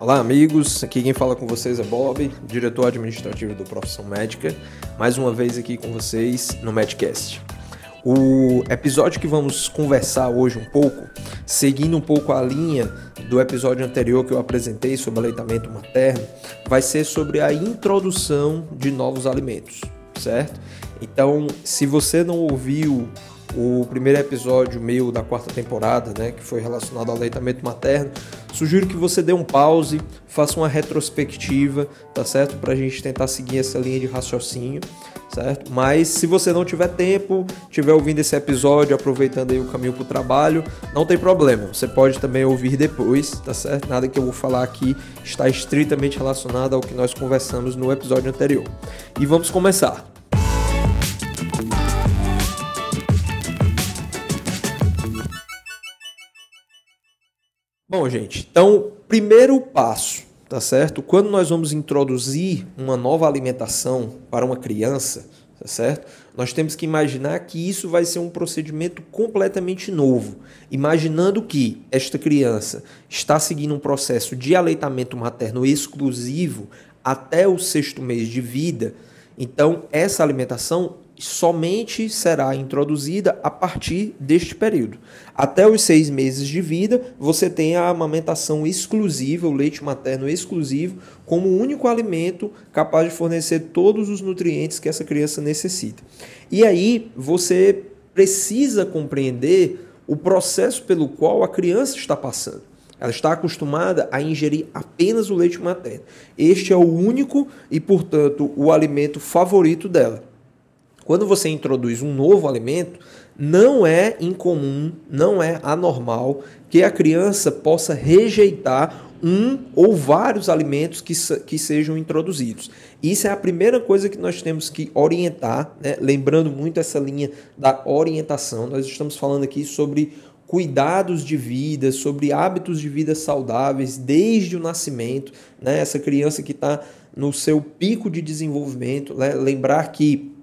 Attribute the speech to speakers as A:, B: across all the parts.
A: Olá, amigos. Aqui quem fala com vocês é Bob, diretor administrativo do Profissão Médica. Mais uma vez aqui com vocês no Medcast. O episódio que vamos conversar hoje um pouco, seguindo um pouco a linha do episódio anterior que eu apresentei sobre aleitamento materno, vai ser sobre a introdução de novos alimentos, certo? Então, se você não ouviu o primeiro episódio meu da quarta temporada, né, que foi relacionado ao aleitamento materno, sugiro que você dê um pause, faça uma retrospectiva, tá certo? Para a gente tentar seguir essa linha de raciocínio, certo? Mas se você não tiver tempo, tiver ouvindo esse episódio, aproveitando aí o caminho para o trabalho, não tem problema. Você pode também ouvir depois, tá certo? Nada que eu vou falar aqui está estritamente relacionado ao que nós conversamos no episódio anterior. E vamos começar. Bom, gente, então, primeiro passo, tá certo? Quando nós vamos introduzir uma nova alimentação para uma criança, tá certo? Nós temos que imaginar que isso vai ser um procedimento completamente novo. Imaginando que esta criança está seguindo um processo de aleitamento materno exclusivo até o sexto mês de vida, então essa alimentação somente será introduzida a partir deste período. Até os seis meses de vida, você tem a amamentação exclusiva, o leite materno exclusivo, como único alimento capaz de fornecer todos os nutrientes que essa criança necessita. E aí você precisa compreender o processo pelo qual a criança está passando. Ela está acostumada a ingerir apenas o leite materno. Este é o único e, portanto, o alimento favorito dela. Quando você introduz um novo alimento, não é incomum, não é anormal que a criança possa rejeitar um ou vários alimentos que, que sejam introduzidos. Isso é a primeira coisa que nós temos que orientar, né? lembrando muito essa linha da orientação. Nós estamos falando aqui sobre cuidados de vida, sobre hábitos de vida saudáveis desde o nascimento. Né? Essa criança que está no seu pico de desenvolvimento, né? lembrar que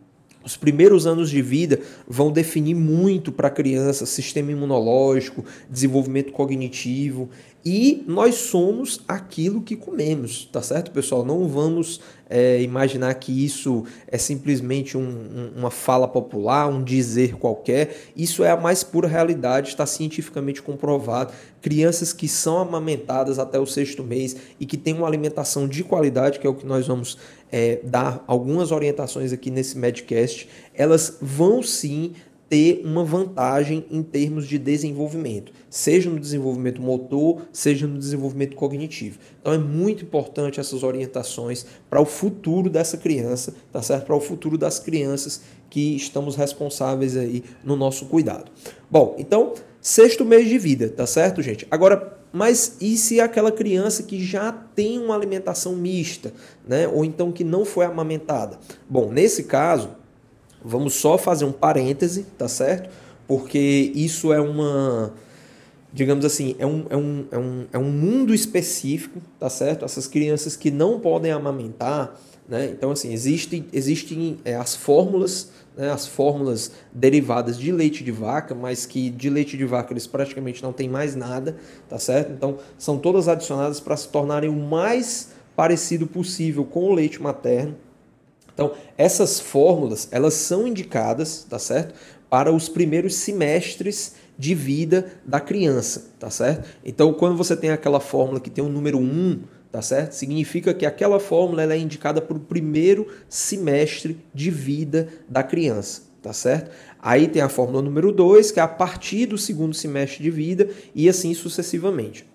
A: os primeiros anos de vida vão definir muito para a criança sistema imunológico, desenvolvimento cognitivo e nós somos aquilo que comemos, tá certo, pessoal? Não vamos é, imaginar que isso é simplesmente um, um, uma fala popular, um dizer qualquer. Isso é a mais pura realidade, está cientificamente comprovado. Crianças que são amamentadas até o sexto mês e que têm uma alimentação de qualidade, que é o que nós vamos é, dar algumas orientações aqui nesse Medcast, elas vão sim ter uma vantagem em termos de desenvolvimento, seja no desenvolvimento motor, seja no desenvolvimento cognitivo. Então é muito importante essas orientações para o futuro dessa criança, tá certo? Para o futuro das crianças que estamos responsáveis aí no nosso cuidado. Bom, então, sexto mês de vida, tá certo, gente? Agora, mas e se aquela criança que já tem uma alimentação mista, né? Ou então que não foi amamentada? Bom, nesse caso, vamos só fazer um parêntese, tá certo? Porque isso é uma, digamos assim, é um, é um, é um, é um mundo específico, tá certo? Essas crianças que não podem amamentar, né? Então, assim, existem, existem é, as fórmulas, né? as fórmulas derivadas de leite de vaca, mas que de leite de vaca eles praticamente não têm mais nada, tá certo? Então, são todas adicionadas para se tornarem o mais parecido possível com o leite materno, então, essas fórmulas, elas são indicadas, tá certo? Para os primeiros semestres de vida da criança, tá certo? Então, quando você tem aquela fórmula que tem o número 1, tá certo? Significa que aquela fórmula ela é indicada para o primeiro semestre de vida da criança, tá certo? Aí tem a fórmula número 2, que é a partir do segundo semestre de vida e assim sucessivamente.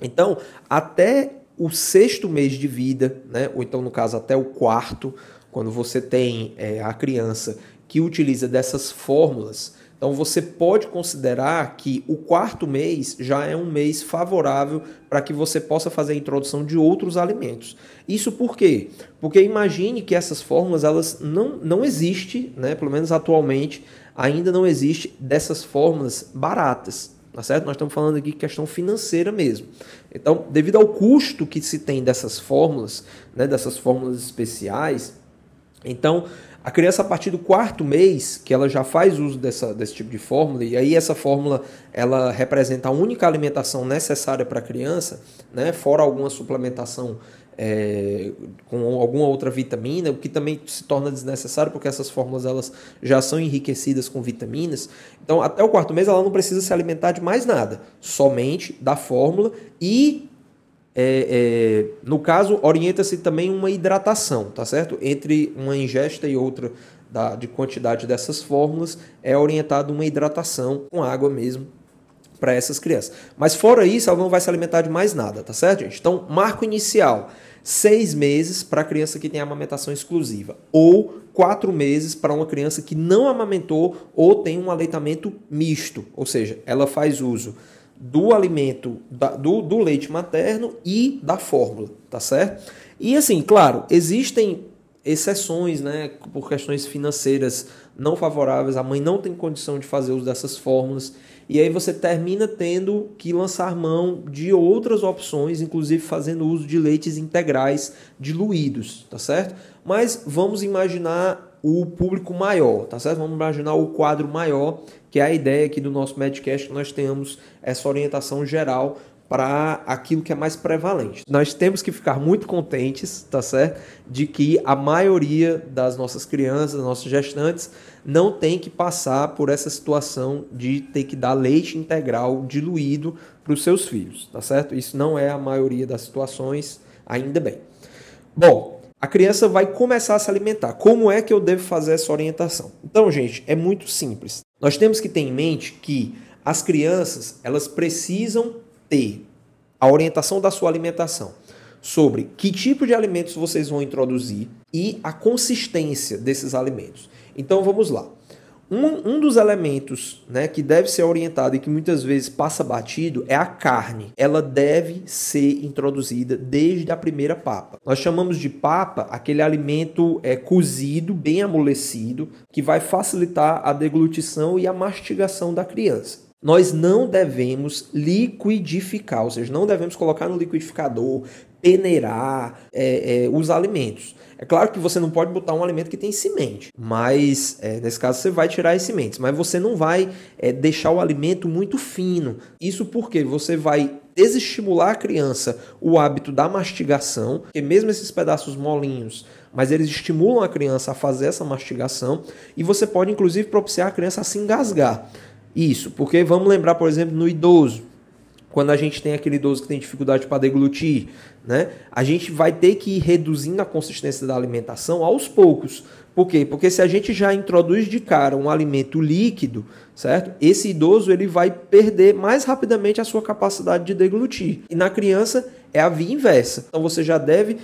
A: Então, até o sexto mês de vida, né? ou então no caso até o quarto, quando você tem é, a criança que utiliza dessas fórmulas, Então você pode considerar que o quarto mês já é um mês favorável para que você possa fazer a introdução de outros alimentos. Isso por quê? Porque imagine que essas fórmulas elas não, não existem, né? pelo menos atualmente, ainda não existe dessas fórmulas baratas. Tá certo? Nós estamos falando aqui de questão financeira mesmo. Então, devido ao custo que se tem dessas fórmulas, né, dessas fórmulas especiais, então a criança, a partir do quarto mês, que ela já faz uso dessa, desse tipo de fórmula, e aí essa fórmula ela representa a única alimentação necessária para a criança, né, fora alguma suplementação é, com alguma outra vitamina, o que também se torna desnecessário, porque essas fórmulas elas já são enriquecidas com vitaminas. Então, até o quarto mês, ela não precisa se alimentar de mais nada, somente da fórmula e é, é, no caso, orienta-se também uma hidratação, tá certo? Entre uma ingesta e outra da, de quantidade dessas fórmulas, é orientada uma hidratação com água mesmo para essas crianças. Mas fora isso, ela não vai se alimentar de mais nada, tá certo, gente? Então, marco inicial, seis meses para a criança que tem amamentação exclusiva, ou quatro meses para uma criança que não amamentou ou tem um aleitamento misto, ou seja, ela faz uso do alimento, da, do, do leite materno e da fórmula, tá certo? E assim, claro, existem exceções, né, por questões financeiras não favoráveis, a mãe não tem condição de fazer uso dessas fórmulas, e aí você termina tendo que lançar mão de outras opções, inclusive fazendo uso de leites integrais diluídos, tá certo? Mas vamos imaginar o público maior, tá certo? Vamos imaginar o quadro maior que é a ideia aqui do nosso Medcast que nós tenhamos essa orientação geral para aquilo que é mais prevalente. Nós temos que ficar muito contentes, tá certo? De que a maioria das nossas crianças, nossos gestantes, não tem que passar por essa situação de ter que dar leite integral diluído para os seus filhos, tá certo? Isso não é a maioria das situações, ainda bem. Bom, a criança vai começar a se alimentar. Como é que eu devo fazer essa orientação? Então, gente, é muito simples. Nós temos que ter em mente que as crianças, elas precisam ter a orientação da sua alimentação sobre que tipo de alimentos vocês vão introduzir e a consistência desses alimentos. Então, vamos lá. Um, um dos elementos né, que deve ser orientado e que muitas vezes passa batido é a carne. Ela deve ser introduzida desde a primeira papa. Nós chamamos de papa aquele alimento é, cozido, bem amolecido, que vai facilitar a deglutição e a mastigação da criança nós não devemos liquidificar, ou seja, não devemos colocar no liquidificador, peneirar é, é, os alimentos. É claro que você não pode botar um alimento que tem semente, mas é, nesse caso você vai tirar as sementes, mas você não vai é, deixar o alimento muito fino. Isso porque você vai desestimular a criança o hábito da mastigação, porque mesmo esses pedaços molinhos, mas eles estimulam a criança a fazer essa mastigação e você pode inclusive propiciar a criança a se engasgar. Isso, porque vamos lembrar, por exemplo, no idoso, quando a gente tem aquele idoso que tem dificuldade para deglutir, né? A gente vai ter que ir reduzindo a consistência da alimentação aos poucos. Por quê? Porque se a gente já introduz de cara um alimento líquido, certo? Esse idoso ele vai perder mais rapidamente a sua capacidade de deglutir. E na criança é a via inversa. Então você já deve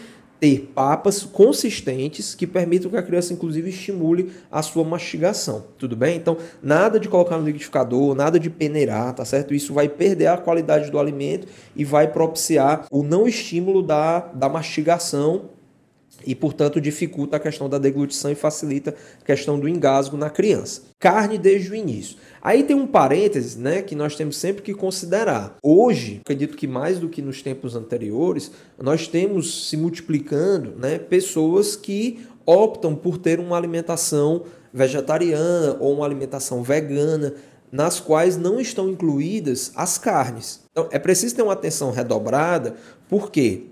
A: ter papas consistentes que permitam que a criança, inclusive, estimule a sua mastigação. Tudo bem? Então, nada de colocar no liquidificador, nada de peneirar, tá certo? Isso vai perder a qualidade do alimento e vai propiciar o não estímulo da, da mastigação e, portanto, dificulta a questão da deglutição e facilita a questão do engasgo na criança. Carne desde o início. Aí tem um parênteses, né, que nós temos sempre que considerar. Hoje, acredito que mais do que nos tempos anteriores, nós temos se multiplicando, né, pessoas que optam por ter uma alimentação vegetariana ou uma alimentação vegana, nas quais não estão incluídas as carnes. Então, é preciso ter uma atenção redobrada, por quê?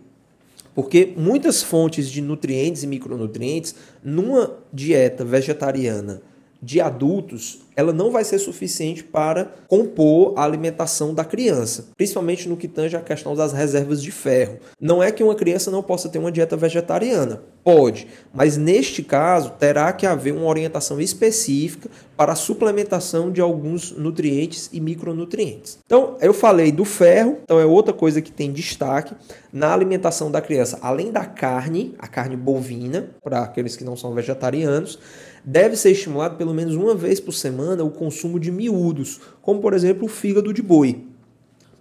A: Porque muitas fontes de nutrientes e micronutrientes numa dieta vegetariana de adultos, ela não vai ser suficiente para compor a alimentação da criança, principalmente no que tange a questão das reservas de ferro. Não é que uma criança não possa ter uma dieta vegetariana, pode, mas neste caso terá que haver uma orientação específica para a suplementação de alguns nutrientes e micronutrientes. Então, eu falei do ferro, então é outra coisa que tem destaque na alimentação da criança, além da carne, a carne bovina, para aqueles que não são vegetarianos, deve ser estimulado pelo menos uma vez por semana o consumo de miúdos, como por exemplo o fígado de boi.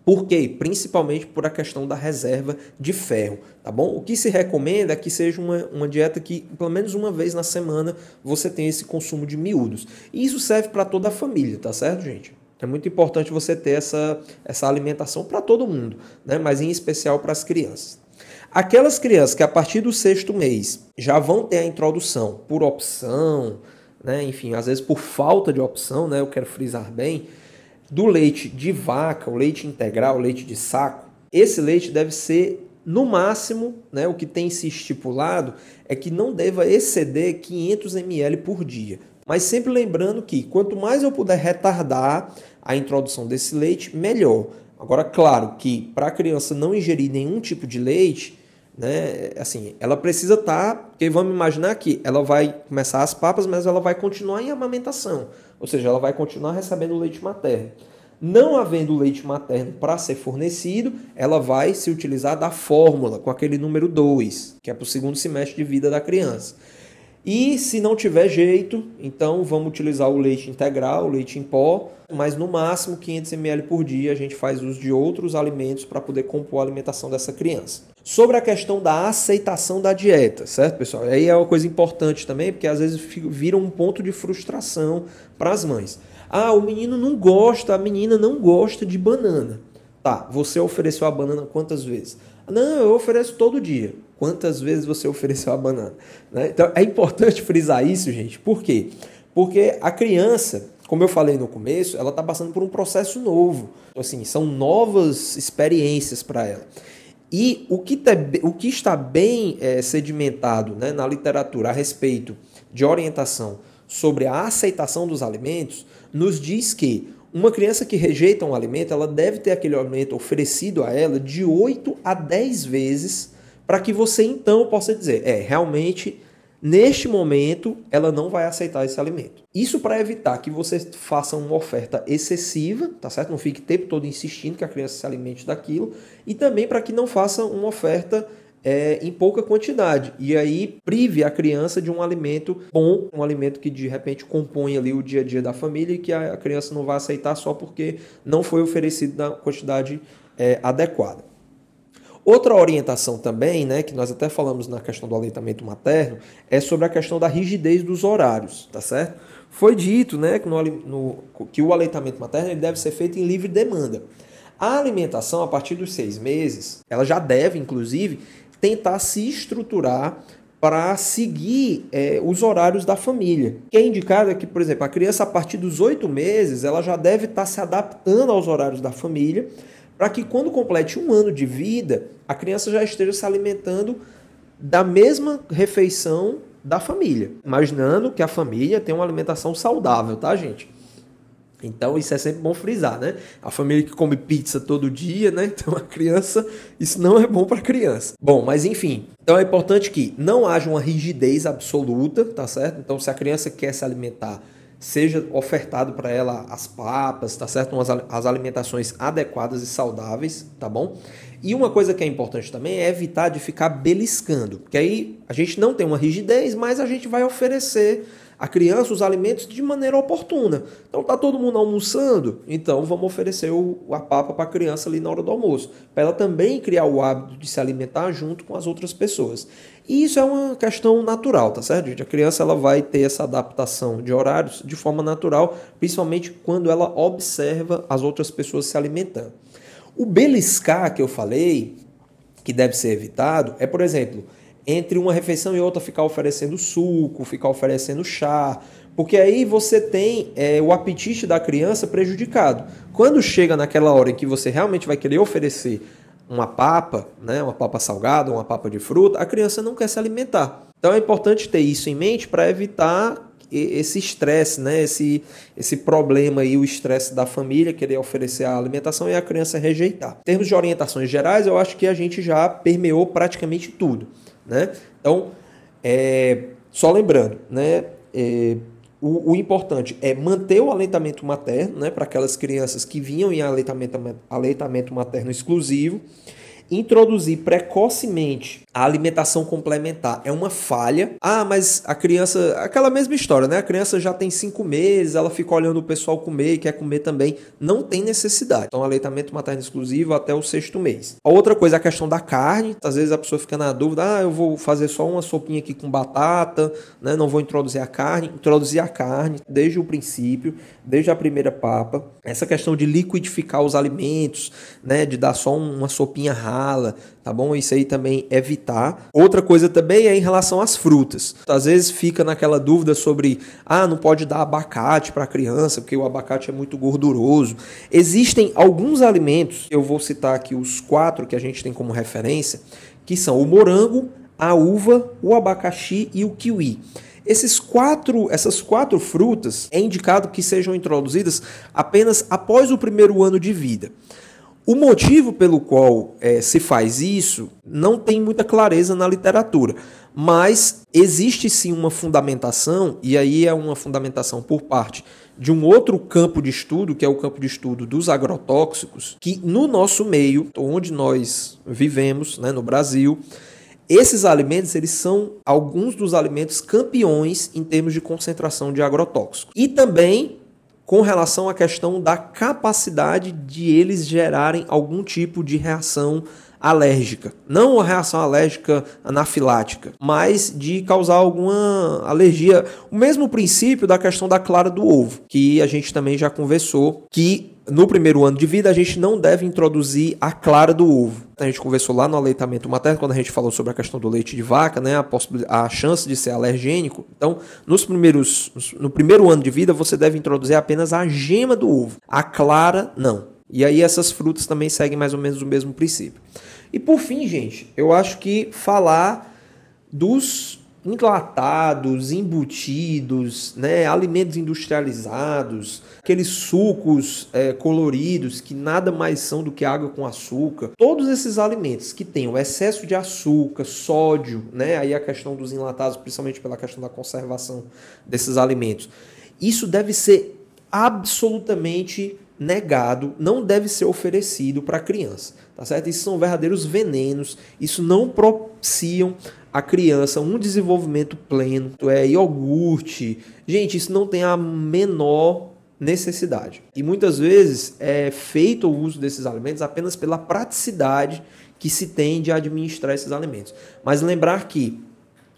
A: Por quê? Principalmente por a questão da reserva de ferro, tá bom? O que se recomenda é que seja uma, uma dieta que, pelo menos uma vez na semana, você tenha esse consumo de miúdos. E isso serve para toda a família, tá certo, gente? É muito importante você ter essa, essa alimentação para todo mundo, né? mas em especial para as crianças. Aquelas crianças que a partir do sexto mês já vão ter a introdução por opção, né? enfim, às vezes por falta de opção, né? eu quero frisar bem, do leite de vaca, o leite integral, o leite de saco, esse leite deve ser no máximo, né, o que tem se estipulado é que não deva exceder 500 ml por dia. Mas sempre lembrando que quanto mais eu puder retardar a introdução desse leite, melhor. Agora, claro que para a criança não ingerir nenhum tipo de leite, né, assim, ela precisa estar, tá, porque vamos imaginar que ela vai começar as papas, mas ela vai continuar em amamentação, ou seja, ela vai continuar recebendo leite materno. Não havendo leite materno para ser fornecido, ela vai se utilizar da fórmula com aquele número 2, que é para o segundo semestre de vida da criança. E se não tiver jeito, então vamos utilizar o leite integral, o leite em pó, mas no máximo 500 ml por dia a gente faz uso de outros alimentos para poder compor a alimentação dessa criança. Sobre a questão da aceitação da dieta, certo, pessoal? Aí é uma coisa importante também, porque às vezes vira um ponto de frustração para as mães. Ah, o menino não gosta, a menina não gosta de banana. Tá, você ofereceu a banana quantas vezes? Não, eu ofereço todo dia. Quantas vezes você ofereceu a banana? Né? Então é importante frisar isso, gente. Por quê? Porque a criança, como eu falei no começo, ela está passando por um processo novo. Assim, são novas experiências para ela. E o que, tá, o que está bem é, sedimentado né, na literatura a respeito de orientação sobre a aceitação dos alimentos nos diz que uma criança que rejeita um alimento, ela deve ter aquele alimento oferecido a ela de 8 a 10 vezes para que você então possa dizer, é, realmente neste momento ela não vai aceitar esse alimento. Isso para evitar que você faça uma oferta excessiva, tá certo? Não fique o tempo todo insistindo que a criança se alimente daquilo e também para que não faça uma oferta é, em pouca quantidade. E aí prive a criança de um alimento bom, um alimento que de repente compõe ali o dia a dia da família e que a criança não vai aceitar só porque não foi oferecido na quantidade é, adequada. Outra orientação também, né, que nós até falamos na questão do aleitamento materno, é sobre a questão da rigidez dos horários, tá certo? Foi dito, né, que, no, no, que o aleitamento materno deve ser feito em livre demanda. A alimentação, a partir dos seis meses, ela já deve, inclusive, tentar se estruturar para seguir é, os horários da família. Que é indicado é que, por exemplo, a criança a partir dos oito meses ela já deve estar se adaptando aos horários da família, para que quando complete um ano de vida, a criança já esteja se alimentando da mesma refeição da família. Imaginando que a família tem uma alimentação saudável, tá, gente? Então isso é sempre bom frisar, né? A família que come pizza todo dia, né? Então a criança, isso não é bom para criança. Bom, mas enfim, então é importante que não haja uma rigidez absoluta, tá certo? Então se a criança quer se alimentar, seja ofertado para ela as papas, tá certo? As, as alimentações adequadas e saudáveis, tá bom? E uma coisa que é importante também é evitar de ficar beliscando, porque aí a gente não tem uma rigidez, mas a gente vai oferecer a criança os alimentos de maneira oportuna. Então tá todo mundo almoçando, então vamos oferecer o, a papa para a criança ali na hora do almoço, para ela também criar o hábito de se alimentar junto com as outras pessoas. E isso é uma questão natural, tá certo, gente? A criança ela vai ter essa adaptação de horários de forma natural, principalmente quando ela observa as outras pessoas se alimentando. O beliscar que eu falei, que deve ser evitado, é, por exemplo, entre uma refeição e outra ficar oferecendo suco, ficar oferecendo chá, porque aí você tem é, o apetite da criança prejudicado. Quando chega naquela hora em que você realmente vai querer oferecer uma papa, né, uma papa salgada, uma papa de fruta, a criança não quer se alimentar. Então é importante ter isso em mente para evitar esse estresse, né? esse, esse problema aí, o estresse da família, querer oferecer a alimentação e a criança rejeitar. Em termos de orientações gerais, eu acho que a gente já permeou praticamente tudo. Né? Então, é, só lembrando, né, é, o, o, importante é manter o aleitamento materno né, para aquelas crianças que vinham em aleitamento, aleitamento materno exclusivo introduzir precocemente a alimentação complementar é uma falha. Ah, mas a criança, aquela mesma história, né? A criança já tem cinco meses, ela fica olhando o pessoal comer e quer comer também. Não tem necessidade. Então, aleitamento materno exclusivo até o sexto mês. A outra coisa é a questão da carne. Às vezes a pessoa fica na dúvida: ah, eu vou fazer só uma sopinha aqui com batata, né? Não vou introduzir a carne. Introduzir a carne desde o princípio, desde a primeira papa. Essa questão de liquidificar os alimentos, né? De dar só uma sopinha rala, tá bom? Isso aí também evitar. Outra coisa também é em relação às frutas. Às vezes fica naquela dúvida sobre, ah, não pode dar abacate para a criança, porque o abacate é muito gorduroso. Existem alguns alimentos, eu vou citar aqui os quatro que a gente tem como referência, que são o morango, a uva, o abacaxi e o kiwi. Esses quatro, essas quatro frutas é indicado que sejam introduzidas apenas após o primeiro ano de vida. O motivo pelo qual é, se faz isso não tem muita clareza na literatura, mas existe sim uma fundamentação, e aí é uma fundamentação por parte de um outro campo de estudo, que é o campo de estudo dos agrotóxicos, que no nosso meio, onde nós vivemos, né, no Brasil, esses alimentos eles são alguns dos alimentos campeões em termos de concentração de agrotóxicos. E também com relação à questão da capacidade de eles gerarem algum tipo de reação alérgica. Não a reação alérgica anafilática, mas de causar alguma alergia. O mesmo princípio da questão da clara do ovo, que a gente também já conversou, que no primeiro ano de vida a gente não deve introduzir a clara do ovo. A gente conversou lá no aleitamento materno, quando a gente falou sobre a questão do leite de vaca, né, a, a chance de ser alergênico. Então, nos primeiros, no primeiro ano de vida, você deve introduzir apenas a gema do ovo. A clara, não. E aí essas frutas também seguem mais ou menos o mesmo princípio. E por fim, gente, eu acho que falar dos enlatados, embutidos, né, alimentos industrializados, aqueles sucos é, coloridos que nada mais são do que água com açúcar. Todos esses alimentos que têm o excesso de açúcar, sódio, né, aí a questão dos enlatados, principalmente pela questão da conservação desses alimentos, isso deve ser absolutamente negado, não deve ser oferecido para a criança, tá certo? Isso são verdadeiros venenos, isso não propiciam a criança um desenvolvimento pleno, é iogurte. Gente, isso não tem a menor necessidade. E muitas vezes é feito o uso desses alimentos apenas pela praticidade que se tem de administrar esses alimentos. Mas lembrar que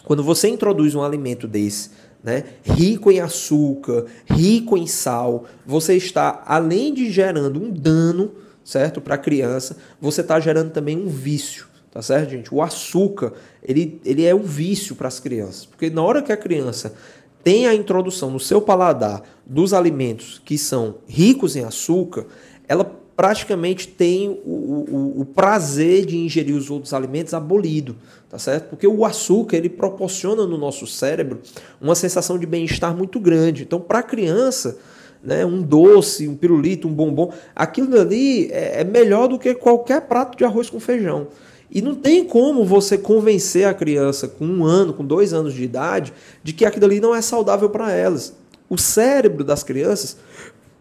A: quando você introduz um alimento desse né, rico em açúcar, rico em sal, você está, além de gerando um dano, certo, para a criança, você está gerando também um vício, tá certo, gente? O açúcar, ele, ele é um vício para as crianças, porque na hora que a criança tem a introdução no seu paladar dos alimentos que são ricos em açúcar, ela praticamente tem o, o, o, prazer de ingerir os outros alimentos abolido, tá certo? Porque o açúcar ele proporciona no nosso cérebro uma sensação de bem-estar muito grande. Então, para a criança, né, um doce, um pirulito, um bombom, aquilo ali é, é melhor do que qualquer prato de arroz com feijão. E não tem como você convencer a criança com um ano, com dois anos de idade, de que aquilo ali não é saudável para elas. O cérebro das crianças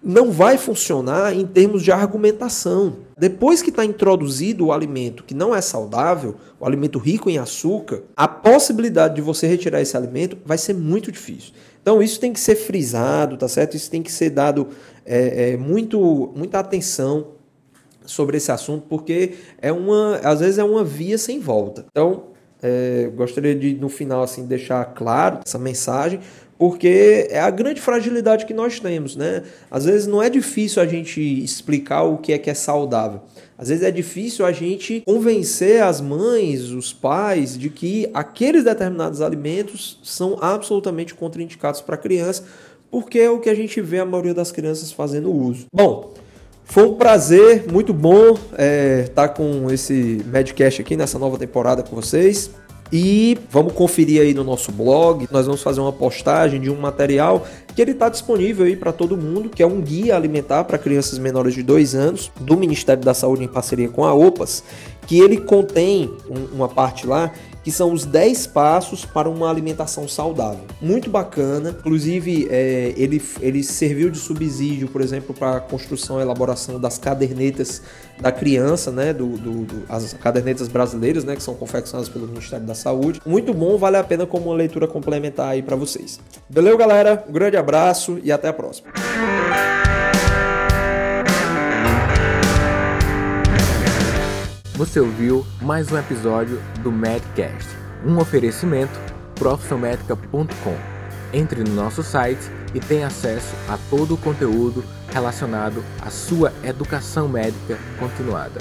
A: não vai funcionar em termos de argumentação. Depois que está introduzido o alimento que não é saudável, o alimento rico em açúcar, a possibilidade de você retirar esse alimento vai ser muito difícil. Então isso tem que ser frisado, tá certo? Isso tem que ser dado é, é, muito, muita atenção sobre esse assunto, porque é uma, às vezes é uma via sem volta. Então, é, gostaria de no final assim deixar claro essa mensagem porque é a grande fragilidade que nós temos, né? Às vezes não é difícil a gente explicar o que é que é saudável. Às vezes é difícil a gente convencer as mães, os pais, de que aqueles determinados alimentos são absolutamente contraindicados para a criança, porque é o que a gente vê a maioria das crianças fazendo uso. Bom, foi um prazer, muito bom estar é, tá com esse Medcast aqui nessa nova temporada com vocês. E vamos conferir aí no nosso blog. Nós vamos fazer uma postagem de um material que ele está disponível aí para todo mundo, que é um guia alimentar para crianças menores de 2 anos do Ministério da Saúde em parceria com a OPAS, que ele contém um, uma parte lá que são os 10 passos para uma alimentação saudável. Muito bacana, inclusive é, ele, ele serviu de subsídio, por exemplo, para a construção e elaboração das cadernetas da criança, né, do, do, do, as cadernetas brasileiras, né, que são confeccionadas pelo Ministério da Saúde. Muito bom, vale a pena como leitura complementar aí para vocês. Valeu, galera, um grande abraço e até a próxima.
B: Você ouviu mais um episódio do Medcast, um oferecimento profissionmedica.com. Entre no nosso site e tenha acesso a todo o conteúdo relacionado à sua educação médica continuada.